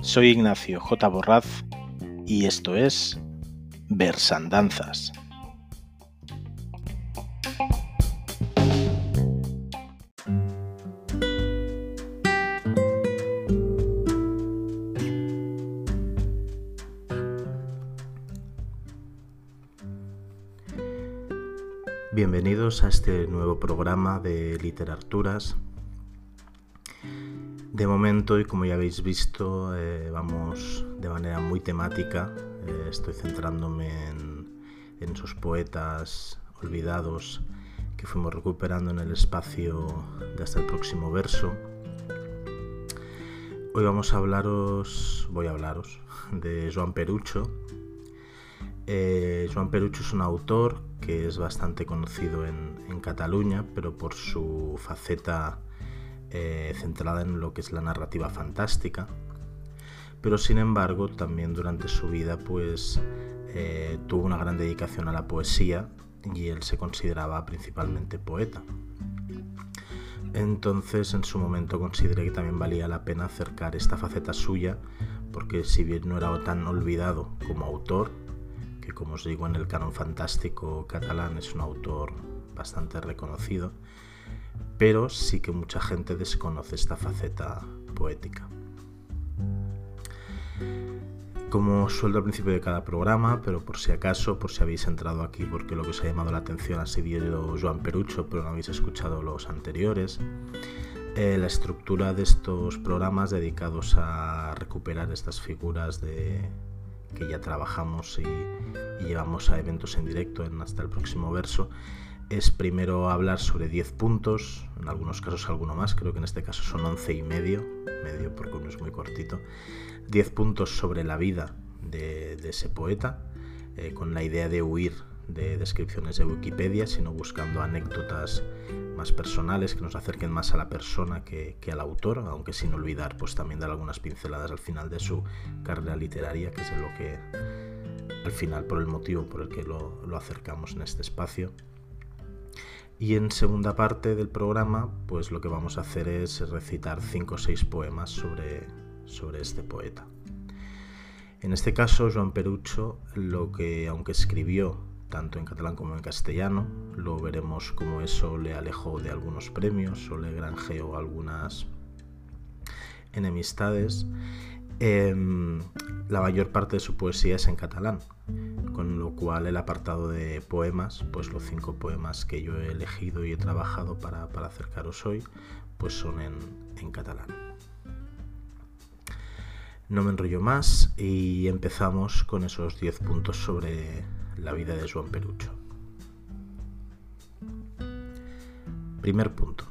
Soy Ignacio J. Borraz y esto es Versandanzas. A este nuevo programa de Literaturas. De momento, y como ya habéis visto, eh, vamos de manera muy temática. Eh, estoy centrándome en, en esos poetas olvidados que fuimos recuperando en el espacio de hasta el próximo verso. Hoy vamos a hablaros, voy a hablaros de Joan Perucho. Eh, Joan Perucho es un autor que es bastante conocido en, Cataluña, pero por su faceta eh, centrada en lo que es la narrativa fantástica. Pero sin embargo, también durante su vida, pues eh, tuvo una gran dedicación a la poesía y él se consideraba principalmente poeta. Entonces, en su momento consideré que también valía la pena acercar esta faceta suya, porque si bien no era tan olvidado como autor, que como os digo en el canon fantástico catalán es un autor bastante reconocido, pero sí que mucha gente desconoce esta faceta poética. Como sueldo al principio de cada programa, pero por si acaso, por si habéis entrado aquí porque lo que os ha llamado la atención ha sido Joan Perucho, pero no habéis escuchado los anteriores, eh, la estructura de estos programas dedicados a recuperar estas figuras de, que ya trabajamos y, llevamos a eventos en directo en hasta el próximo verso, es primero hablar sobre 10 puntos, en algunos casos alguno más, creo que en este caso son 11 y medio, medio porque uno es muy cortito, 10 puntos sobre la vida de, ese poeta, eh, con la idea de huir de descripciones de Wikipedia, sino buscando anécdotas más personales que nos acerquen más a la persona que, al autor, aunque sin olvidar pues también dar algunas pinceladas al final de su carrera literaria, que es lo que al final por el motivo por el que lo, acercamos en este espacio. Y en segunda parte del programa, pues lo que vamos a hacer es recitar cinco o seis poemas sobre, sobre este poeta. En este caso, Joan Perucho, lo que, aunque escribió tanto en catalán como en castellano. Lo veremos como eso le alejó de algunos premios o le granjeó algunas enemistades. Em, la mayor parte de su poesía es en catalán, con lo cual el apartado de poemas, pues los cinco poemas que yo he elegido y he trabajado para, acercaros hoy, pues son en, catalán. No me enrollo más y empezamos con esos 10 puntos sobre la vida de Juan Perucho. Primer punto.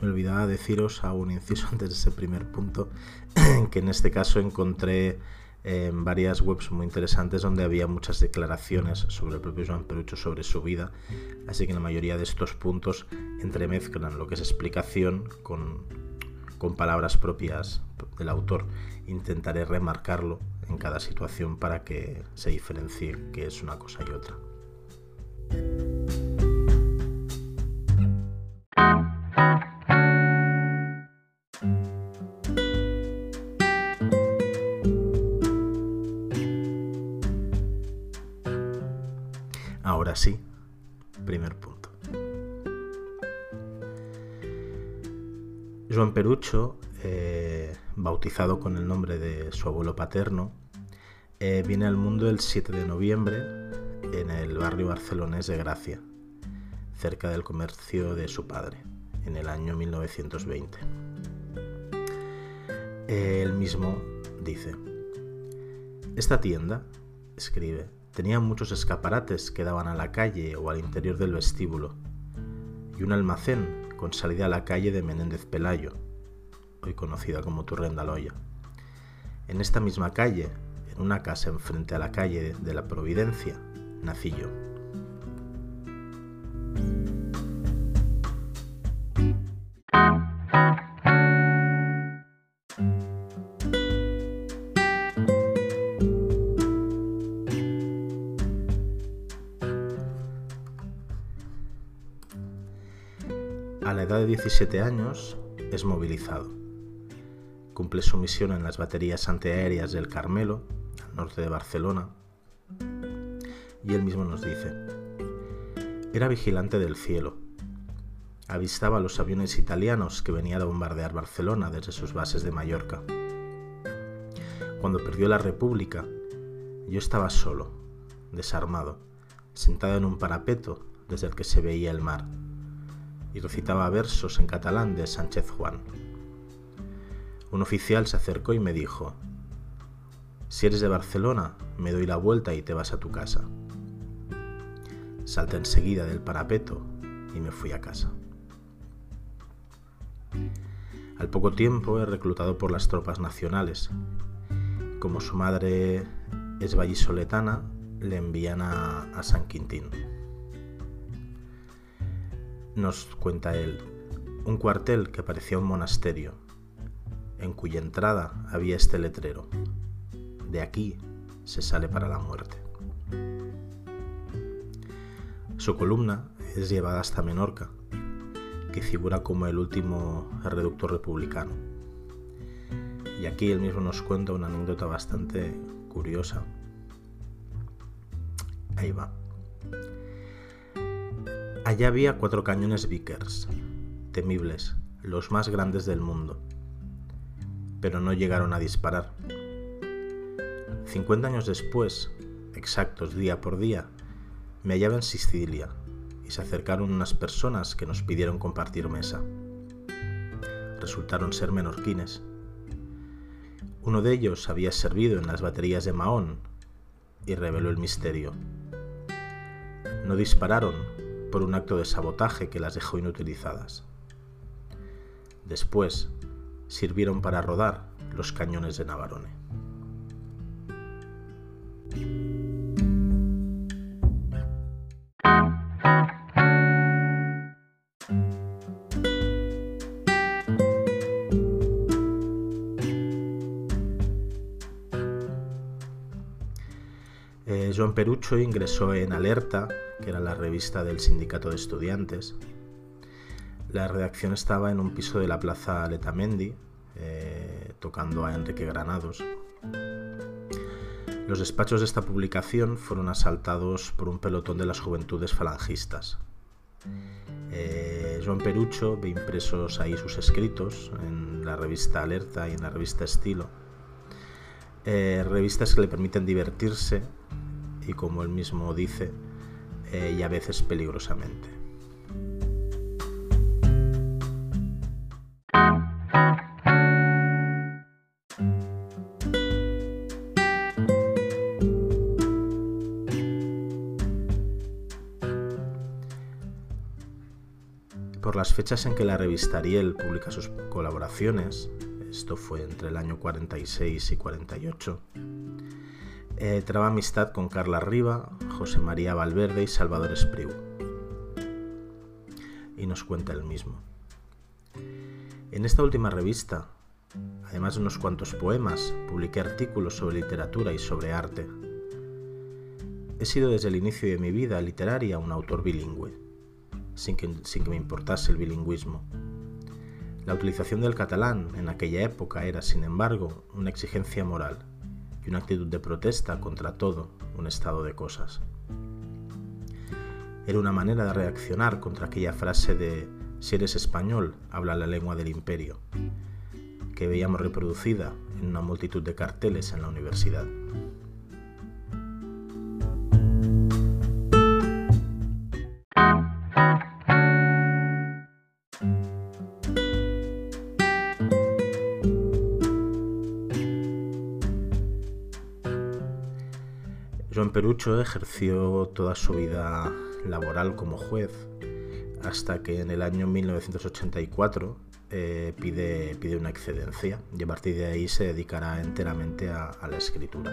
Me olvidaba deciros a un inciso antes de ese primer punto, que en este caso encontré en varias webs muy interesantes donde había muchas declaraciones sobre el propio Joan Perucho, sobre su vida, así que la mayoría de estos puntos entremezclan lo que es explicación con, con palabras propias del autor. Intentaré remarcarlo en cada situación para que se diferencie qué es una cosa y otra. Ahora sí, primer punto. Joan Perucho eh, bautizado con el nombre de su abuelo paterno, eh, viene al mundo el 7 de noviembre en el barrio barcelonés de Gracia, cerca del comercio de su padre, en el año 1920. Él mismo dice, esta tienda, escribe, tenía muchos escaparates que daban a la calle o al interior del vestíbulo, y un almacén con salida a la calle de Menéndez Pelayo, hoy conocida como Turrendaloya. En esta misma calle, en una casa enfrente a la calle de la Providencia, nací yo. A la edad de 17 años es movilizado. Cumple su misión en las baterías antiaéreas del Carmelo norte de Barcelona, y él mismo nos dice, era vigilante del cielo. Avistaba los aviones italianos que venían a bombardear Barcelona desde sus bases de Mallorca. Cuando perdió la República, yo estaba solo, desarmado, sentado en un parapeto desde el que se veía el mar, y recitaba versos en catalán de Sánchez Juan. Un oficial se acercó y me dijo, si eres de Barcelona, me doy la vuelta y te vas a tu casa. Salté enseguida del parapeto y me fui a casa. Al poco tiempo he reclutado por las tropas nacionales. Como su madre es vallisoletana, le envían a, San Quintín. Nos cuenta él, un cuartel que parecía un monasterio, en cuya entrada había este letrero. De aquí se sale para la muerte. Su columna es llevada hasta Menorca, que figura como el último reducto republicano. Y aquí él mismo nos cuenta una anécdota bastante curiosa. Ahí va. Allá había cuatro cañones Vickers, temibles, los más grandes del mundo, pero no llegaron a disparar. 50 años después, exactos día por día, me hallaba en Sicilia y se acercaron unas personas que nos pidieron compartir mesa. Resultaron ser menorquines. Uno de ellos había servido en las baterías de Mahón y reveló el misterio. No dispararon por un acto de sabotaje que las dejó inutilizadas. Después sirvieron para rodar los cañones de Navarone. Joan Perucho ingresó en Alerta, que era la revista del Sindicato de Estudiantes. La redacción estaba en un piso de la Plaza Letamendi, eh, tocando a Enrique Granados. Los despachos de esta publicación fueron asaltados por un pelotón de las juventudes falangistas. Eh, Joan Perucho ve impresos ahí sus escritos en la revista Alerta y en la revista Estilo. Eh, revistas que le permiten divertirse y como él mismo dice, eh, y a veces peligrosamente. Fechas en que la revista Ariel publica sus colaboraciones, esto fue entre el año 46 y 48, eh, traba amistad con Carla Riva, José María Valverde y Salvador Espriu. Y nos cuenta el mismo. En esta última revista, además de unos cuantos poemas, publiqué artículos sobre literatura y sobre arte. He sido desde el inicio de mi vida literaria un autor bilingüe, sin que, me importase el bilingüismo. La utilización del catalán en aquella época era, sin embargo, una exigencia moral y una actitud de protesta contra todo un estado de cosas. Era una manera de reaccionar contra aquella frase de si eres español, habla la lengua del imperio, que veíamos reproducida en una multitud de carteles en la universidad. Ejerció toda su vida laboral como juez hasta que en el año 1984 eh, pide, una excedencia y a partir de ahí se dedicará enteramente a, la escritura.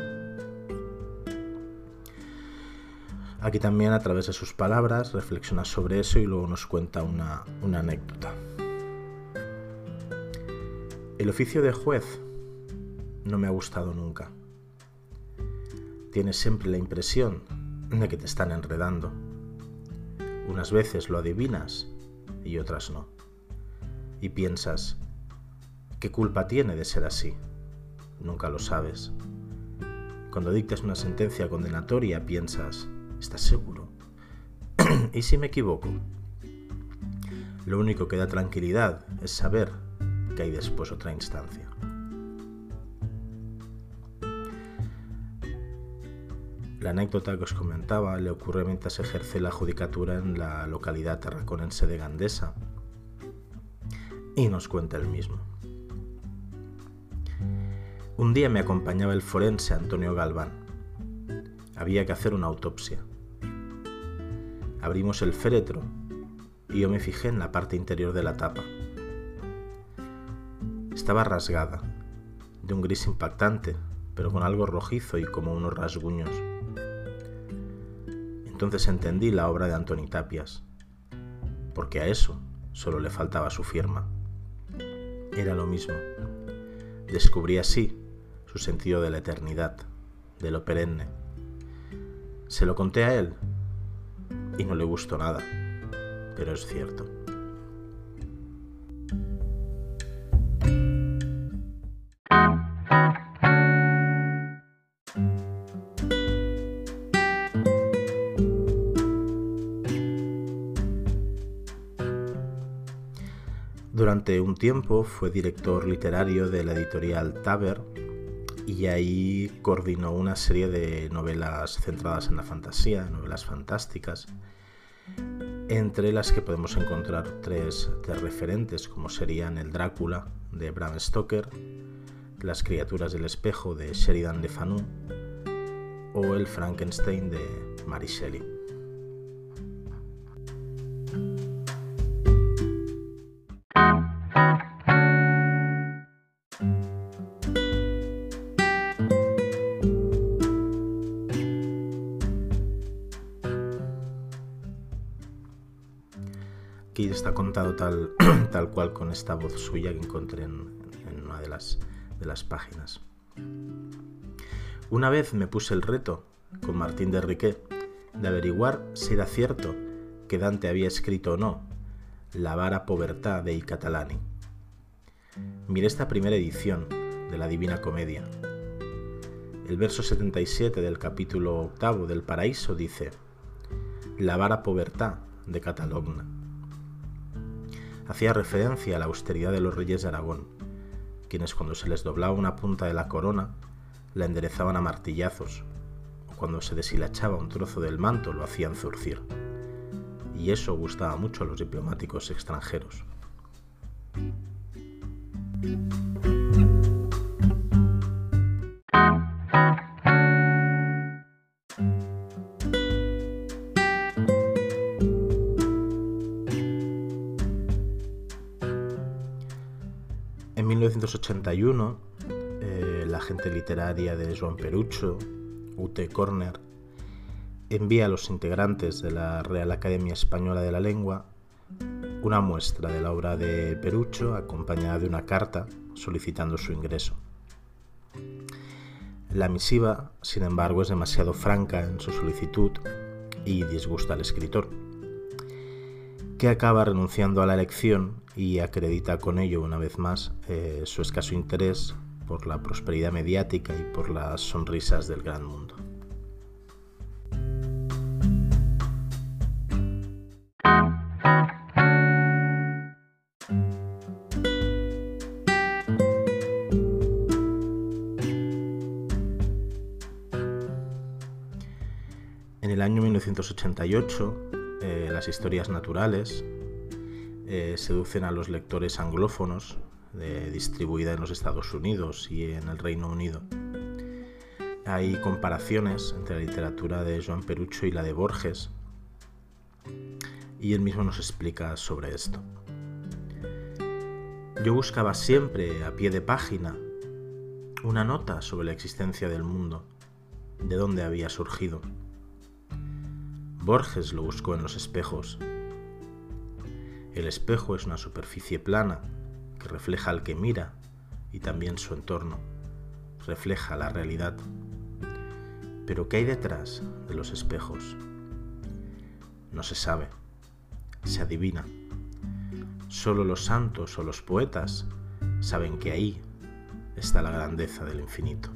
Aquí también a través de sus palabras reflexiona sobre eso y luego nos cuenta una anécdota. El oficio de juez no me ha gustado nunca tienes siempre la impresión de que te están enredando. Unas veces lo adivinas y otras no. y piensas, ¿qué culpa tiene de ser así? Nunca lo sabes. Cuando dictas una sentencia condenatoria piensas, ¿estás seguro? ¿Y si me equivoco? Lo único que da tranquilidad es saber que hay después otra instancia. La anécdota que os comentaba le ocurre mientras ejerce la judicatura en la localidad tarraconense de Gandesa y nos cuenta el mismo. Un día me acompañaba el forense Antonio Galván. Había que hacer una autopsia. Abrimos el féretro y yo me fijé en la parte interior de la tapa. Estaba rasgada, de un gris impactante, pero con algo rojizo y como unos rasguños. Entonces entendí la obra de Antoni Tapias, porque a eso solo le faltaba su firma. Era lo mismo. Descubrí así su sentido de la eternidad, de lo perenne. Se lo conté a él y no le gustó nada, pero es cierto. Un tiempo fue director literario de la editorial Taber y ahí coordinó una serie de novelas centradas en la fantasía, novelas fantásticas, entre las que podemos encontrar tres de referentes como serían el Drácula de Bram Stoker, Las criaturas del espejo de Sheridan Le Fanu o el Frankenstein de Mary Shelley. Está contado tal, tal cual con esta voz suya que encontré en, una de las, de las páginas. Una vez me puse el reto, con Martín de Riquet, de averiguar si era cierto que Dante había escrito o no La vara povertà dei Catalani. Miré esta primera edición de la Divina Comedia. El verso 77 del capítulo octavo del Paraíso dice La vara povertà de Catalogna hacía referencia a la austeridad de los reyes de Aragón, quienes cuando se les doblaba una punta de la corona, la enderezaban a martillazos, o cuando se deshilachaba un trozo del manto lo hacían zurcir. Y eso gustaba mucho a los diplomáticos extranjeros. 1981, eh, la agente literaria de Joan Perucho, Ute Corner, envía a los integrantes de la Real Academia Española de la Lengua una muestra de la obra de Perucho acompañada de una carta solicitando su ingreso. La misiva, sin embargo, es demasiado franca en su solicitud y disgusta al escritor que acaba renunciando a la elección y acredita con ello una vez más eh, su escaso interés por la prosperidad mediática y por las sonrisas del gran mundo. En el año 1988, eh, las historias naturales eh, seducen a los lectores anglófonos, eh, distribuida en los Estados Unidos y en el Reino Unido. Hay comparaciones entre la literatura de Joan Perucho y la de Borges, y él mismo nos explica sobre esto. Yo buscaba siempre a pie de página una nota sobre la existencia del mundo, de dónde había surgido Borges lo buscó en los espejos. El espejo es una superficie plana que refleja al que mira y también su entorno, refleja la realidad. Pero ¿qué hay detrás de los espejos? No se sabe, se adivina. Solo los santos o los poetas saben que ahí está la grandeza del infinito.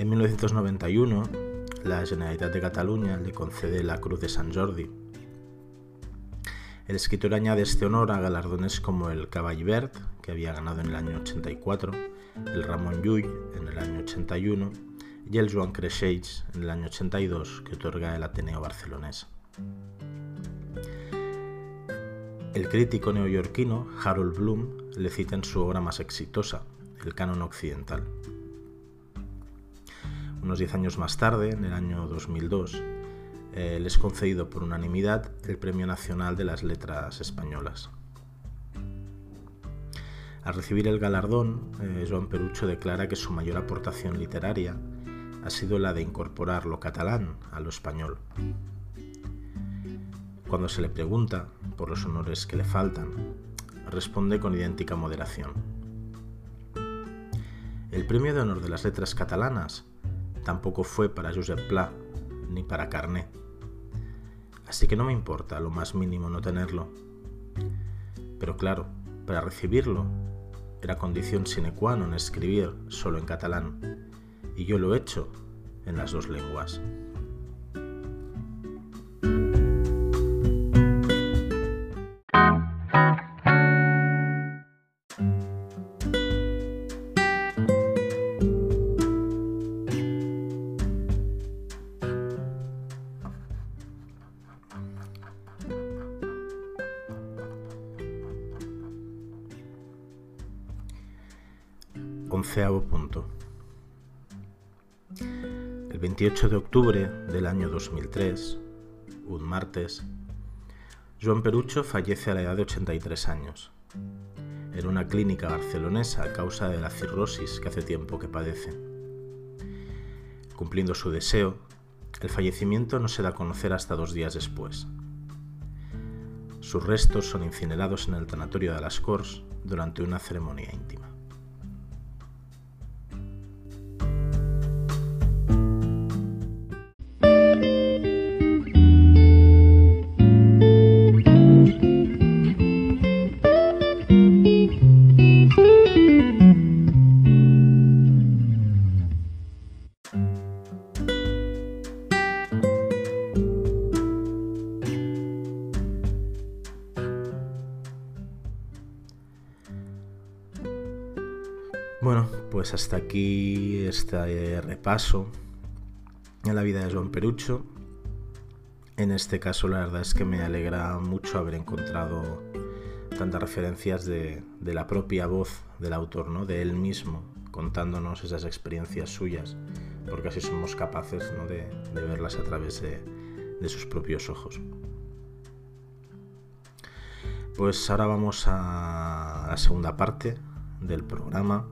En 1991, la Generalitat de Cataluña le concede la Cruz de San Jordi el escritor añade este honor a galardones como el Cavall que había ganado en el año 84, el Ramón Llull en el año 81 y el Joan Creixells en el año 82, que otorga el Ateneo barcelonés. El crítico neoyorquino Harold Bloom le cita en su obra más exitosa, El Canon Occidental. Unos diez años más tarde, en el año 2002, eh, les concedido por unanimidad el Premio Nacional de las Letras Españolas. Al recibir el galardón, eh, Joan Perucho declara que su mayor aportación literaria ha sido la de incorporar lo catalán a lo español. Cuando se le pregunta por los honores que le faltan, responde con idéntica moderación. El premio de honor de las letras catalanas tampoco fue para Josep Pla ni para Carné así que no me importa lo más mínimo no tenerlo. Pero claro, para recibirlo era condición sine qua non escribir solo en catalán, y yo lo he hecho en las dos lenguas. 28 de octubre del año 2003, un martes, Joan Perucho fallece a la edad de 83 años, en una clínica barcelonesa a causa de la cirrosis que hace tiempo que padece. Cumpliendo su deseo, el fallecimiento no se da a conocer hasta dos días después. Sus restos son incinerados en el tanatorio de las Corts durante una ceremonia íntima. Pues hasta aquí este repaso en la vida de Joan Perucho. En este caso la verdad es que me alegra mucho haber encontrado tantas referencias de, la propia voz del autor, ¿no? de él mismo, contándonos esas experiencias suyas, porque así somos capaces de, verlas a través de sus propios ojos. Pues ahora vamos a la segunda parte del programa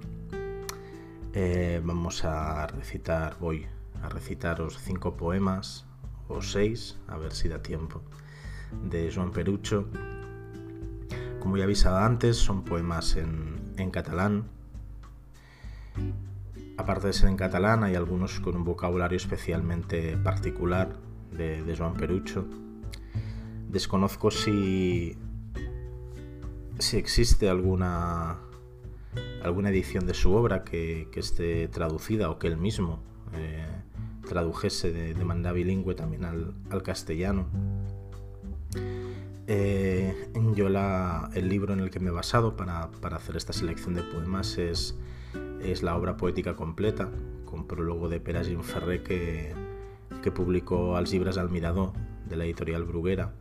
eh, vamos a recitar, voy a recitaros cinco poemas o seis, a ver si da tiempo, de Joan Perucho. Como ya avisaba antes, son poemas en, catalán. Aparte de ser en catalán, hay algunos con un vocabulario especialmente particular de, de Joan Perucho. Desconozco si, si existe alguna alguna edición de su obra que, esté traducida o que él mismo eh, tradujese de, manera bilingüe también al, castellano. Eh, yo el libro en el que me he basado para, hacer esta selección de poemas es, es, la obra poética completa, con prólogo de Pere Ferré que, que publicó Als al mirador de la editorial Bruguera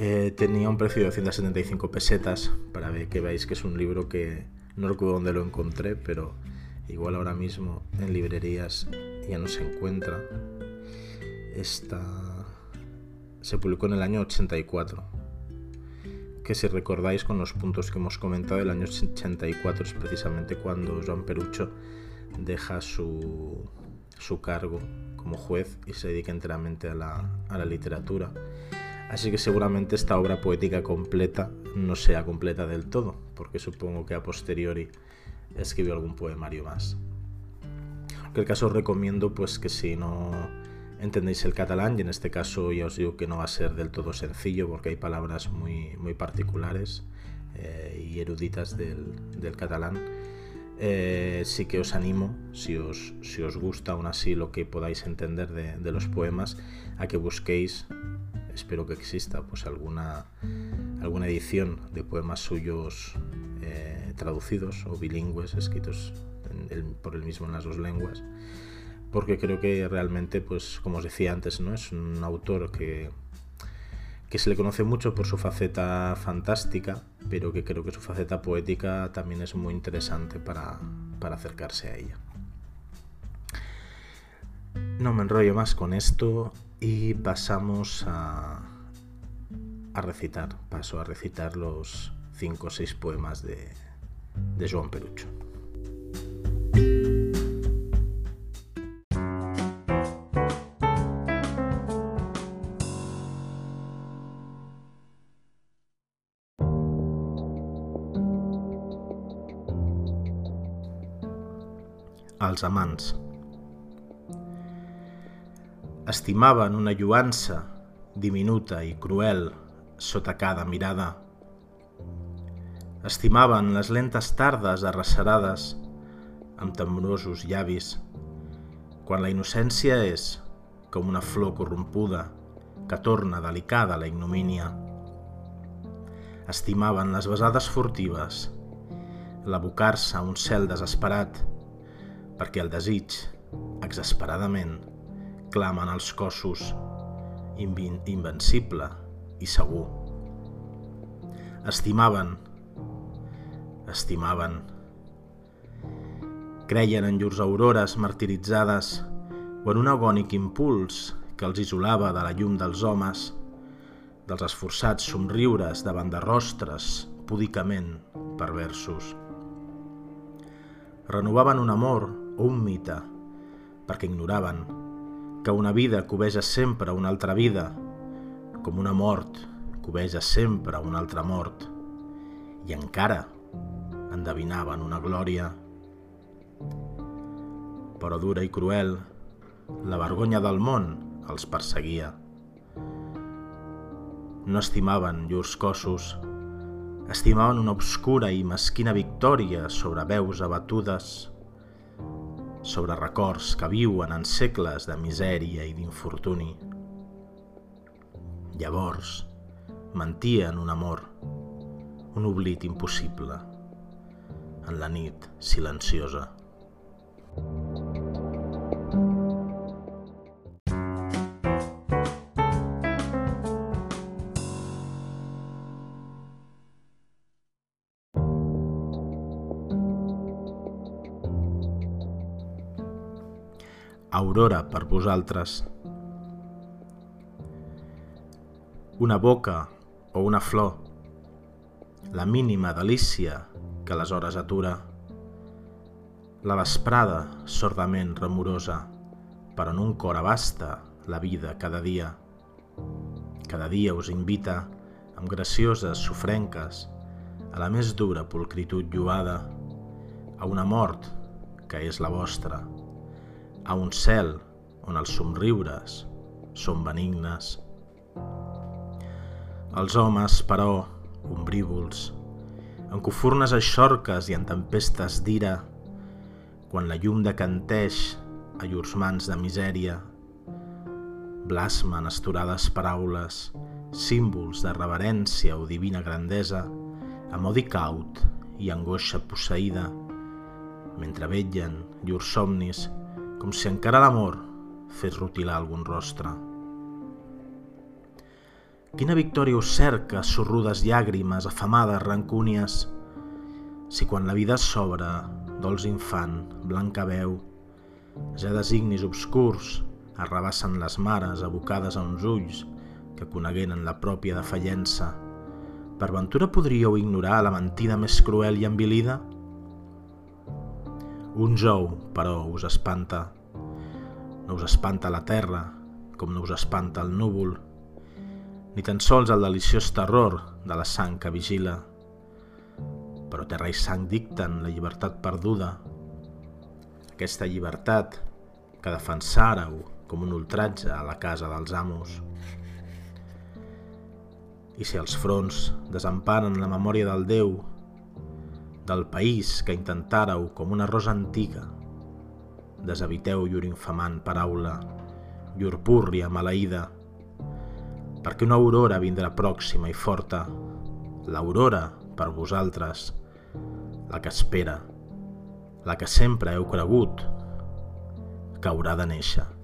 eh, tenía un precio de 275 pesetas para que veáis que es un libro que no recuerdo dónde lo encontré, pero igual ahora mismo en librerías ya no se encuentra. Esta se publicó en el año 84. Que si recordáis con los puntos que hemos comentado, el año 84 es precisamente cuando Joan Perucho deja su su cargo como juez y se dedica enteramente a la, a la literatura. Así que seguramente esta obra poética completa no sea completa del todo, porque supongo que a posteriori escribió algún poemario más. En cualquier caso os recomiendo pues que si no entendéis el catalán, y en este caso ya os digo que no va a ser del todo sencillo porque hay palabras muy, muy particulares eh, y eruditas del, catalán, eh, sí que os animo, si os, si os gusta aún así lo que podáis entender de, de los poemas, a que busquéis espero que exista pues alguna, alguna edición de poemas suyos eh, traducidos o bilingües, escritos por él mismo en las dos lenguas, porque creo que realmente, pues como os decía antes, ¿no? es un autor que, que se le conoce mucho por su faceta fantástica, pero que creo que su faceta poética también es muy interesante para, para acercarse a ella. No me enrollo más con esto y pasamos a, a recitar, paso a recitar los cinco o seis poemas de, de Joan Perucho. Amants estimaven una lluança diminuta i cruel sota cada mirada. Estimaven les lentes tardes arrecerades amb temorosos llavis, quan la innocència és com una flor corrompuda que torna delicada la ignomínia. Estimaven les besades furtives, l'abocar-se a un cel desesperat, perquè el desig, exasperadament, clamen els cossos, invencible i segur. Estimaven, estimaven. Creien en llurs aurores martiritzades o en un agònic impuls que els isolava de la llum dels homes, dels esforçats somriures davant de rostres púdicament perversos. Renovaven un amor o un mite perquè ignoraven que una vida cobeja sempre una altra vida, com una mort cobeja sempre una altra mort, i encara endevinaven una glòria. Però dura i cruel, la vergonya del món els perseguia. No estimaven llurs cossos, estimaven una obscura i mesquina victòria sobre veus abatudes, sobre records que viuen en segles de misèria i d'infortuni. Llavors, mentien un amor, un oblit impossible, en la nit silenciosa. Aurora per vosaltres. Una boca o una flor, la mínima delícia que les hores atura, la vesprada sordament remorosa, però en un cor abasta la vida cada dia. Cada dia us invita, amb gracioses sofrenques, a la més dura pulcritud lluada, a una mort que és la vostra, a un cel on els somriures són benignes. Els homes, però, ombrívols, en cofurnes eixorques i en tempestes d'ira, quan la llum decanteix a llurs mans de misèria, blasmen esturades paraules, símbols de reverència o divina grandesa, amb odi caut i angoixa posseïda, mentre vetllen llurs somnis com si encara l'amor fes rutilar algun rostre. Quina victòria us cerca, sorrudes llàgrimes, afamades rancúnies, si quan la vida s'obre, dolç infant, blanca veu, ja designis obscurs arrabassen les mares abocades a uns ulls que conegueren la pròpia defallença, per ventura podríeu ignorar la mentida més cruel i envilida? Un jou, però, us espanta. No us espanta la terra, com no us espanta el núvol, ni tan sols el deliciós terror de la sang que vigila. Però terra i sang dicten la llibertat perduda, aquesta llibertat que defensàreu com un ultratge a la casa dels amos. I si els fronts desemparen la memòria del Déu, del país que intentàreu com una rosa antiga, deshabiteu llur infamant paraula, llur púrria maleïda, perquè una aurora vindrà pròxima i forta, l'aurora per vosaltres, la que espera, la que sempre heu cregut que haurà de néixer.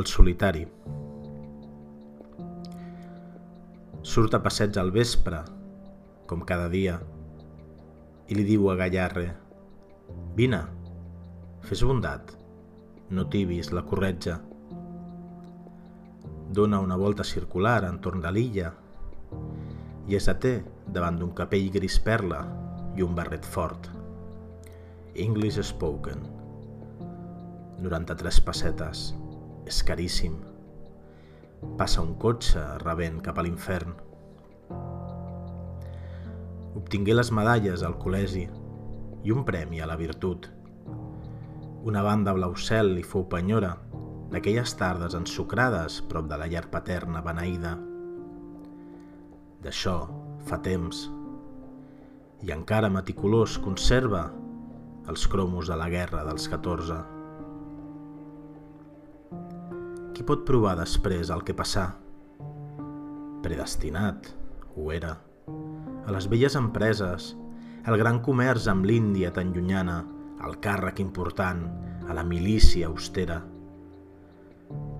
El solitari. Surt a passeig al vespre, com cada dia, i li diu a Gallarre «Vine, fes bondat, no tibis la corretja». Dóna una volta circular entorn de l'illa i es deté davant d'un capell gris perla i un barret fort. English spoken. 93 pessetes. És caríssim. Passa un cotxe rebent cap a l'infern. Obtingué les medalles al col·legi i un premi a la virtut. Una banda blau cel li fou penyora d'aquelles tardes ensucrades prop de la llar paterna beneïda. D'això fa temps. I encara meticulós conserva els cromos de la guerra dels 14. Qui pot provar després el que passà? Predestinat, ho era. A les velles empreses, el gran comerç amb l'Índia tan llunyana, el càrrec important, a la milícia austera.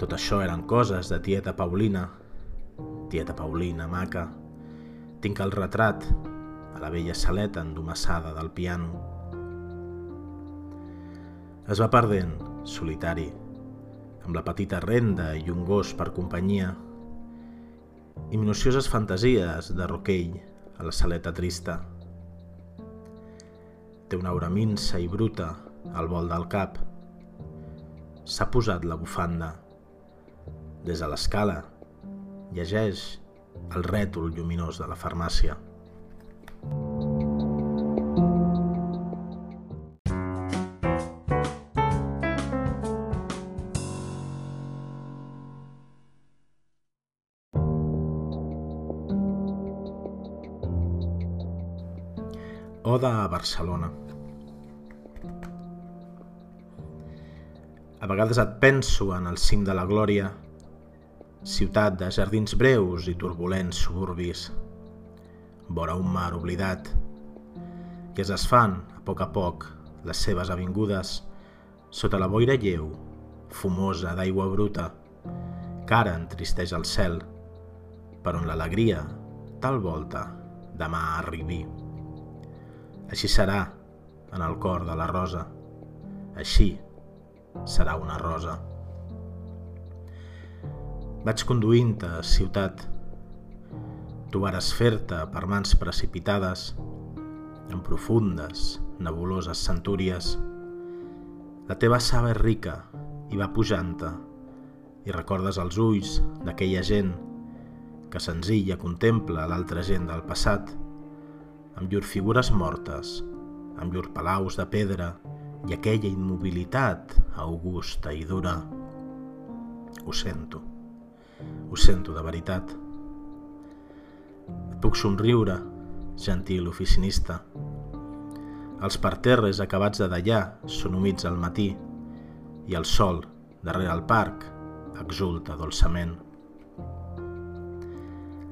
Tot això eren coses de tieta Paulina. Tieta Paulina, maca. Tinc el retrat a la vella saleta endomassada del piano. Es va perdent, solitari, amb la petita renda i un gos per companyia, i minucioses fantasies de roquell a la saleta trista. Té una aura minsa i bruta al vol del cap. S'ha posat la bufanda. Des de l'escala llegeix el rètol lluminós de la farmàcia. Barcelona. A vegades et penso en el cim de la glòria, ciutat de jardins breus i turbulents suburbis, vora un mar oblidat, i es desfan, a poc a poc, les seves avingudes, sota la boira lleu, fumosa d'aigua bruta, que ara entristeix el cel, per on l'alegria, tal volta, demà arribi. Així serà en el cor de la rosa. Així serà una rosa. Vaig conduint-te, ciutat. Tu vares fer-te per mans precipitades, en profundes, nebuloses centúries. La teva saba és rica i va pujant-te, i recordes els ulls d'aquella gent que senzilla contempla l'altra gent del passat amb llur figures mortes, amb llur palaus de pedra i aquella immobilitat augusta i dura. Ho sento, ho sento de veritat. Et puc somriure, gentil oficinista. Els parterres acabats de dallar són humits al matí i el sol, darrere el parc, exulta dolçament.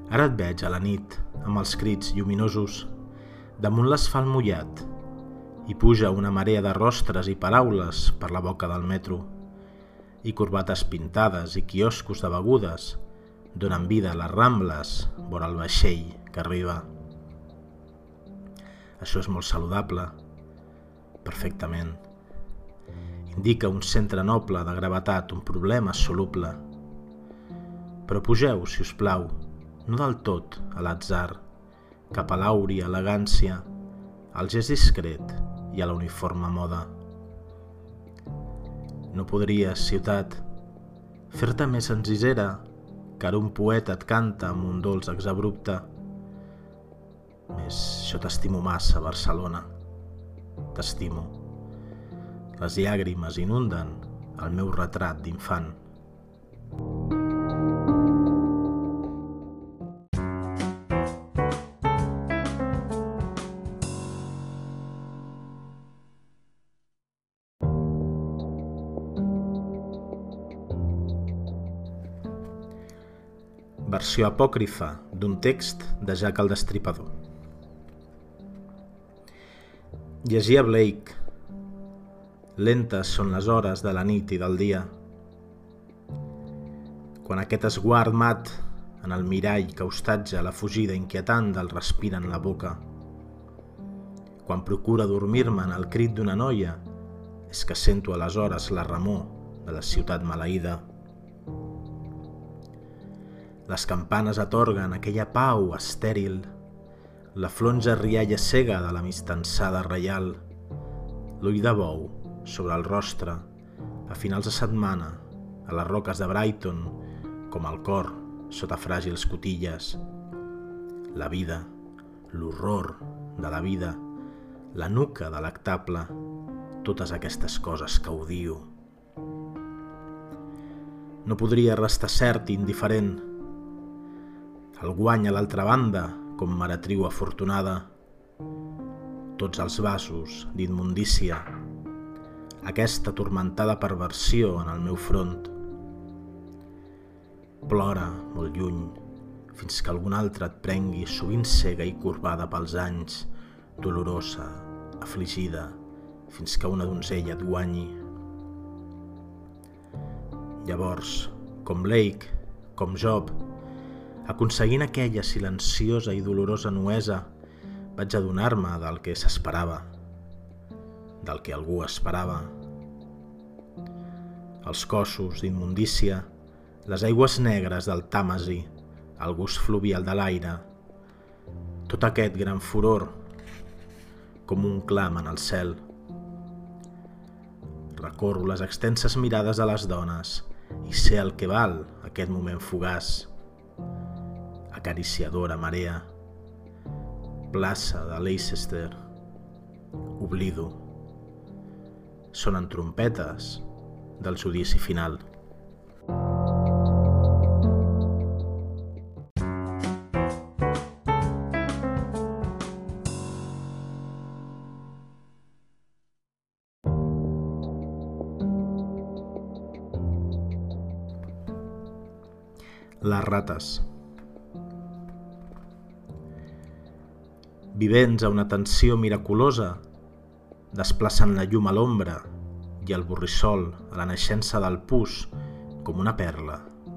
Ara et veig a la nit, amb els crits lluminosos damunt l'asfalt mullat i puja una marea de rostres i paraules per la boca del metro i corbates pintades i quioscos de begudes donen vida a les rambles vora el vaixell que arriba. Això és molt saludable, perfectament. indica un centre noble de gravetat, un problema soluble. Però pugeu, si us plau, no del tot a l'atzar, cap a l'àuria elegància, al gest discret i a la uniforme moda. No podries, ciutat, fer-te més senzillera que ara un poeta et canta amb un dolç exabrupte. Més jo t'estimo massa, Barcelona. T'estimo. Les llàgrimes inunden el meu retrat d'infant. Versió apòcrifa d'un text de Jack el Destripador. Llegia Blake. Lentes són les hores de la nit i del dia. Quan aquest esguard mat en el mirall que hostatja la fugida inquietant del respir en la boca. Quan procura dormir-me en el crit d'una noia, és que sento aleshores la remor de la ciutat maleïda. Les campanes atorguen aquella pau estèril, la flonja rialla cega de la mistançada reial, l'ull de bou sobre el rostre, a finals de setmana, a les roques de Brighton, com el cor sota fràgils cotilles. La vida, l'horror de la vida, la nuca delectable, totes aquestes coses que odio. No podria restar cert i indiferent el guany a l'altra banda, com maratriu afortunada. Tots els vasos d'imundícia, aquesta tormentada perversió en el meu front. Plora molt lluny, fins que algun altre et prengui sovint cega i corbada pels anys, dolorosa, afligida, fins que una donzella et guanyi. Llavors, com Blake, com Job, Aconseguint aquella silenciosa i dolorosa nuesa, vaig adonar-me del que s'esperava, del que algú esperava. Els cossos d'immundícia, les aigües negres del Tàmesi, el gust fluvial de l'aire, tot aquest gran furor, com un clam en el cel. Recorro les extenses mirades de les dones i sé el que val aquest moment fugaç acariciadora marea, plaça de Leicester, oblido. Sonen trompetes del judici final. Les rates. Vivents a una tensió miraculosa, desplaçant la llum a l'ombra i el borrissol a la naixença del pus com una perla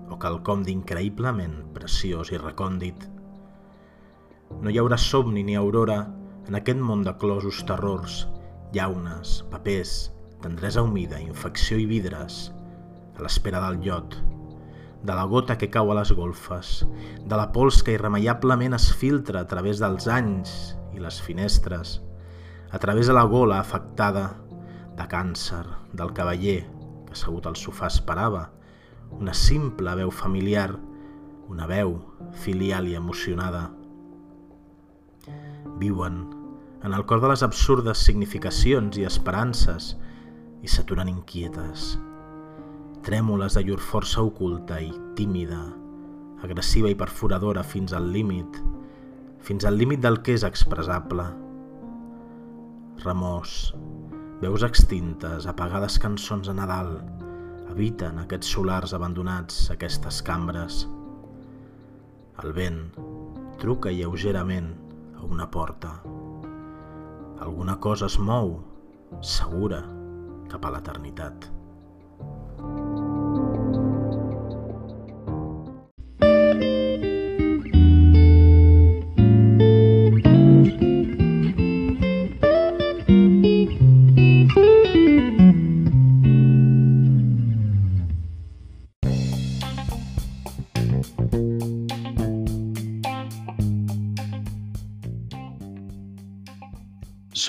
o quelcom d'increïblement preciós i recòndit. No hi haurà somni ni aurora en aquest món de closos terrors, llaunes, papers, tendresa humida, infecció i vidres, a l'espera del llot, de la gota que cau a les golfes, de la pols que irremeiablement es filtra a través dels anys i les finestres, a través de la gola afectada de càncer del cavaller que assegut al sofà esperava, una simple veu familiar, una veu filial i emocionada. Viuen en el cor de les absurdes significacions i esperances i s'aturen inquietes, trèmoles de llur força oculta i tímida, agressiva i perforadora fins al límit, fins al límit del que és expressable. Remors, veus extintes, apagades cançons de Nadal, habiten aquests solars abandonats, aquestes cambres. El vent truca lleugerament a una porta. Alguna cosa es mou, segura, cap a l'eternitat.